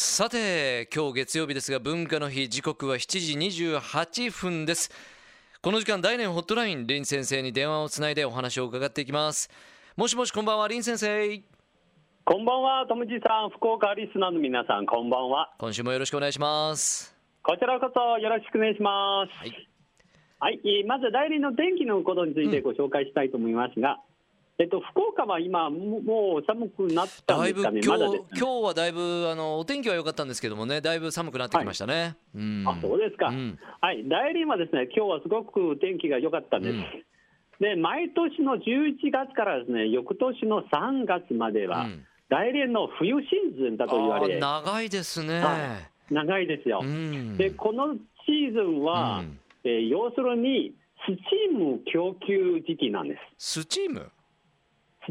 さて今日月曜日ですが文化の日時刻は7時28分です。この時間大連ホットライン林先生に電話をつないでお話を伺っていきます。もしもしこんばんは林先生。こんばんは、ともじさん、福岡リスナーの皆さん、こんばんは。今週もよろしくお願いします。こちらこそよろしくお願いします。はい。はい、えーまず代理の天気のことについてご紹介したいと思いますが、えっと、福岡は今、ももう寒くなったんですかね、今日まだです、ね。今日はだいぶあのお天気は良かったんですけどもね。だいぶ寒くなってきましたね、うん。あそうですか、うん。はい、代理はですね、今日はすごく天気が良かったんです。うん。で毎年の11月からですね、翌年の3月までは、うん。大連の冬シーズンだと言われ、長いですね、はい。長いですよ。うん。でこのシーズンは、うん。えー要するにスチーム供給時期なんです、スチーム？ス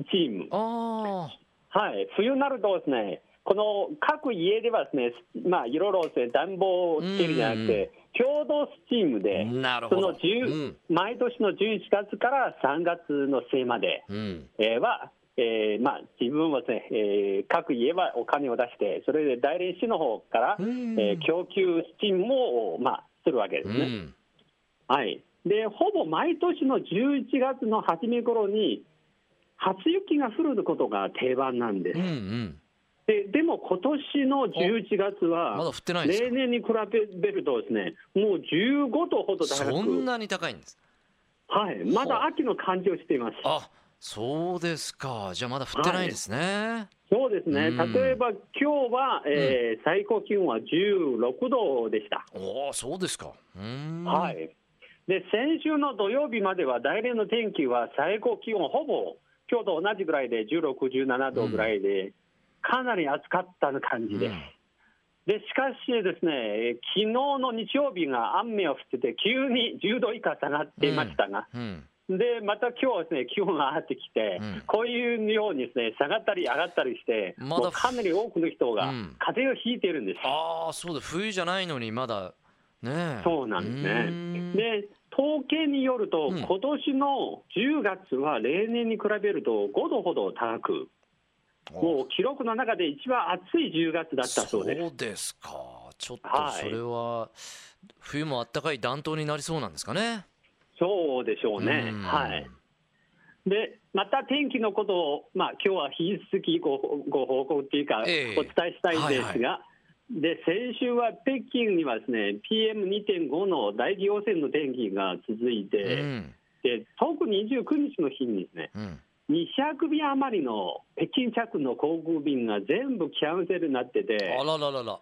チーム。あはい、冬になるとですね、この各家ではですね、まあ、いろいろですね、暖房をつけるんじゃなくて、共同スチームあで、その10毎年の11月から3月の末まで、うん。うんえーまあ、自分はですね、えー各家はお金を出して、それで大連市の方から、うん。えー供給スチームを、まあ、するわけですね。うん。はい、でほぼ毎年の11月の初め頃に初雪が降ることが定番なんです。うんう。ん。ででも今年の11月まだ降はってない例年に比べるとですねもう15度ほど高く、そんなに高いんです？はい、まだ秋の感じをしています。あそうですか。じゃあまだ降ってないですね、そうですね、うん。例えば今日は、えー最高気温は16度でした。おおそうですか。はい、で先週の土曜日までは大連の天気は最高気温ほぼ今日と同じぐらいで16、17度ぐらいで、かなり暑かった感じで。す。うん。でしかしですね、昨日の日曜日が雨が降ってて、急に10度以下下がっていましたが、うん。でまた今日はですね気温が上がってきて、うん。こういうようにですね下がったり上がったりして、まだかなり多くの人がうん。風邪をひいているんです。ああそうだ冬じゃないのにまだ。ねえ。そうなんですね。ん。で、統計によると、うん。今年の10月は例年に比べると5度ほど高く、もう記録の中で一番暑い10月だったそうです。そうですか。ちょっとはいそれは冬もあったかい暖冬になりそうなんですかね。そうでしょうね。うん。はい。で、また天気のことを、まあ今日は引き続きごご報告っていうか、ええ。お伝えしたいんですが、はいで先週は北京にはですね、PM2.5 の大気汚染の天気が続いて、うん。で特に29日の日にですね、うん。200便余りの北京着の航空便が全部キャンセルになっててあ、らららら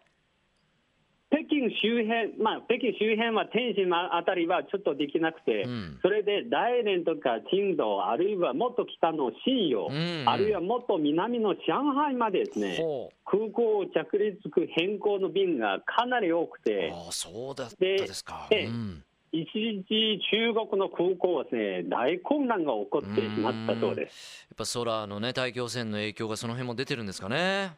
北京周辺、まあ、北京周辺は天津あたりはちょっとできなくて、うん。それで大連とか青島、あるいはもっと北の新陽、うん。あるいはもっと南の上海までですね、ほ空港着陸変更の便がかなり多くうて、ああそうだったでですか。でうん。一時中国の空港はですね、大混乱が起こってしまったそうです。やっぱ空のね大気汚染の影響がその辺も出てるんですかね。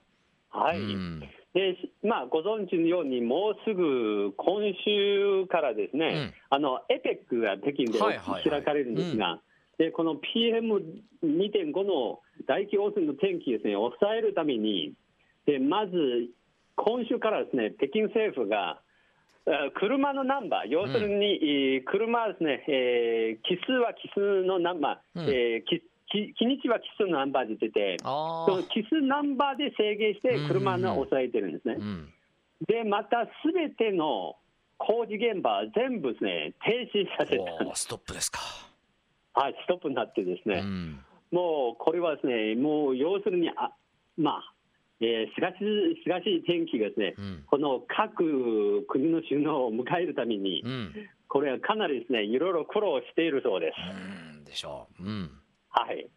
はい、うんでまあ、ご存知のように、もうすぐ今週からですね、うん。あのエペックが北京で開かれるんですが、でこの PM2.5 の大気汚染の天気ですね、抑えるために、でまず今週からですね、北京政府が、あ車のナンバー、要するに、えー車はですね、えー奇数は奇数のナンバー、うん。えー日にちは奇数のナンバーで出てその奇数ナンバーで制限して車を抑えてるんですね。あ。うん。で、またすべての工事現場は全部ですね、停止させた。ストップですか。はい、ストップになってですね、うん。もうこれはですね、もう要するに、あまあ、えーしかし、しかし天気がですね、うん。この各国の首脳を迎えるためにう、ん。これはかなりですね、いろいろ苦労しているそうです。うんでしょう。うんはい。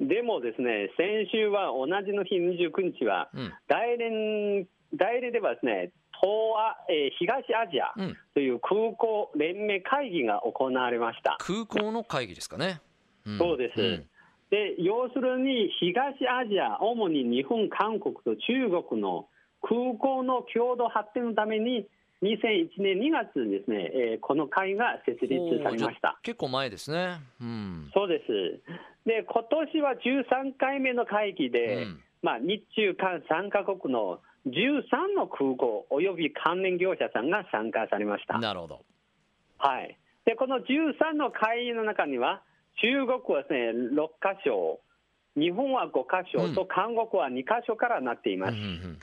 でもですね、先週は同じの日29日は、うん大連大連ではですね、東亜、えー東アジアうんという空港連盟会議が行われました。空港の会議ですかねんそうですんで要するに東アジア、主に日本、韓国と中国の空港の共同発展のために、2001年2月にですね、えーこの会が設立されました。結構前ですねうんそうです。で、今年は13回目の会議で、うん。まあ、日中韓3カ国の13の空港および関連業者さんが参加されました。なるほど。はい、でこの13の会員の中には、中国はですね6箇所、日本は5箇所と、韓国は2箇所からなっています。うんうんうん。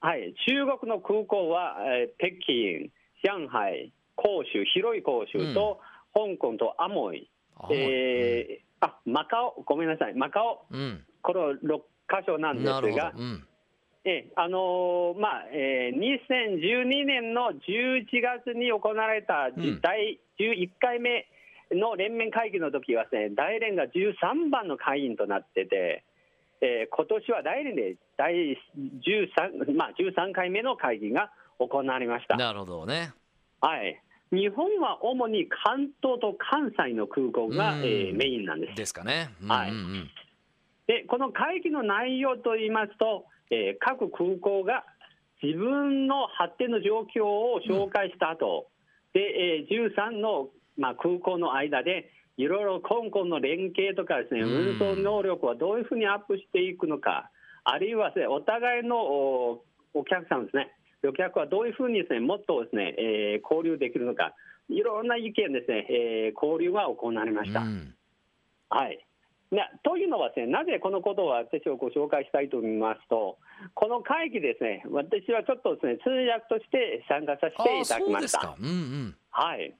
はい、中国の空港は、えー北京、上海、広州、広い広州と、香港とアモイ、あえーあマカオ、ごめんなさい、マカオ、うん。この6箇所なんですが。、うん。えあのーまあえー2012年の11月に行われたじうん第11回目の連盟会議の時はですね、大連が13番の会員となってて、えー今年は大連で第13、まあ、13回目の会議が行われました。なるほどね。はい日本は主に関東と関西の空港が、うん。えーメインなんです。ですかね。はいうんうん。うんでこの会議の内容といいますと、えー各空港が自分の発展の状況を紹介した後、でえー13の、まあ、空港の間で、いろいろ香港の連携とかですね、うん。運送能力はどういうふうにアップしていくのか、あるいはお互いのおお客さんですね、旅客はどういうふうにですね、もっとですね、えー交流できるのか、いろんな意見ですね、えー交流が行われました。うんはい。なというのはですね、なぜこのことを私をご紹介したいと思いますと、この会議ですね、私はちょっとですね、通訳として参加させていただきました。ですか。うんうん。はい。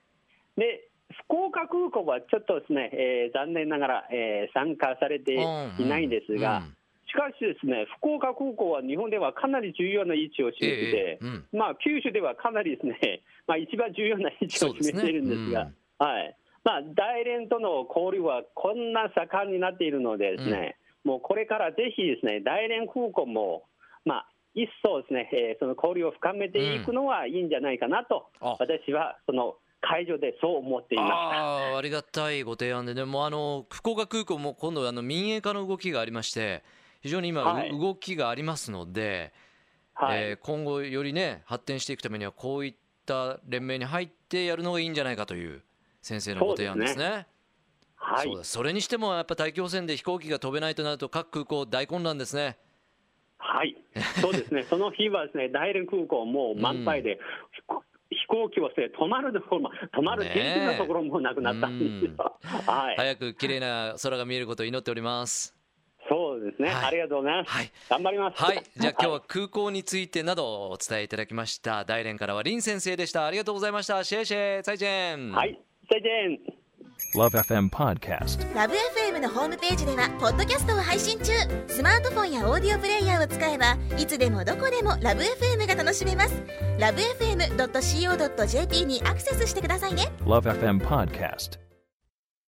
で、福岡空港はちょっとですね、えー残念ながら、えー参加されていないんですが、うんしかしですね、福岡空港は日本ではかなり重要な位置を占めていて、ええうん。まあ、九州ではかなりですね、まあ、一番重要な位置を占めているんですが、そうですはい。まあ、大連との交流はこんな盛んになっているのでですね、もうこれからぜひですね、大連空港も、まあ、一層ですね、えーその交流を深めていくのはいいんじゃないかなと、あ。私はその会場でそう思っていました。ああありがたいご提案で、でもあの福岡空港も今度あの民営化の動きがありまして、非常に今、はい。動きがありますので、はい。えー今後よりね発展していくためにはこういった連盟に入ってやるのがいいんじゃないかという先生のご提案ですね。はい。そうですそれにしてもやっぱ大気汚染で飛行機が飛べないとなると各空港大混乱ですね。はい、そうですね、その日はですね、大連空港もう満杯で、飛行飛行機はですね、止まるところも、止まるねえ天気のところもなくなったんですよ。はい、早く綺麗な空が見えることを祈っております。そうですね、はいありがとうございます。はい頑張ります。はい、じゃあ今日は空港についてなどをお伝えいただきました。大連からは林先生でした。ありがとうございました。シェイシェイ、再见。はい、再见。Love FM Podcast. ラブ f m のホームページではポッドキャストを配信中スマートフォンやオーディオプレイヤーを使えばいつでもどこでもラブ f m が楽しめますラブ FM.co.jp にアクセスしてくださいね Love FM Podcast.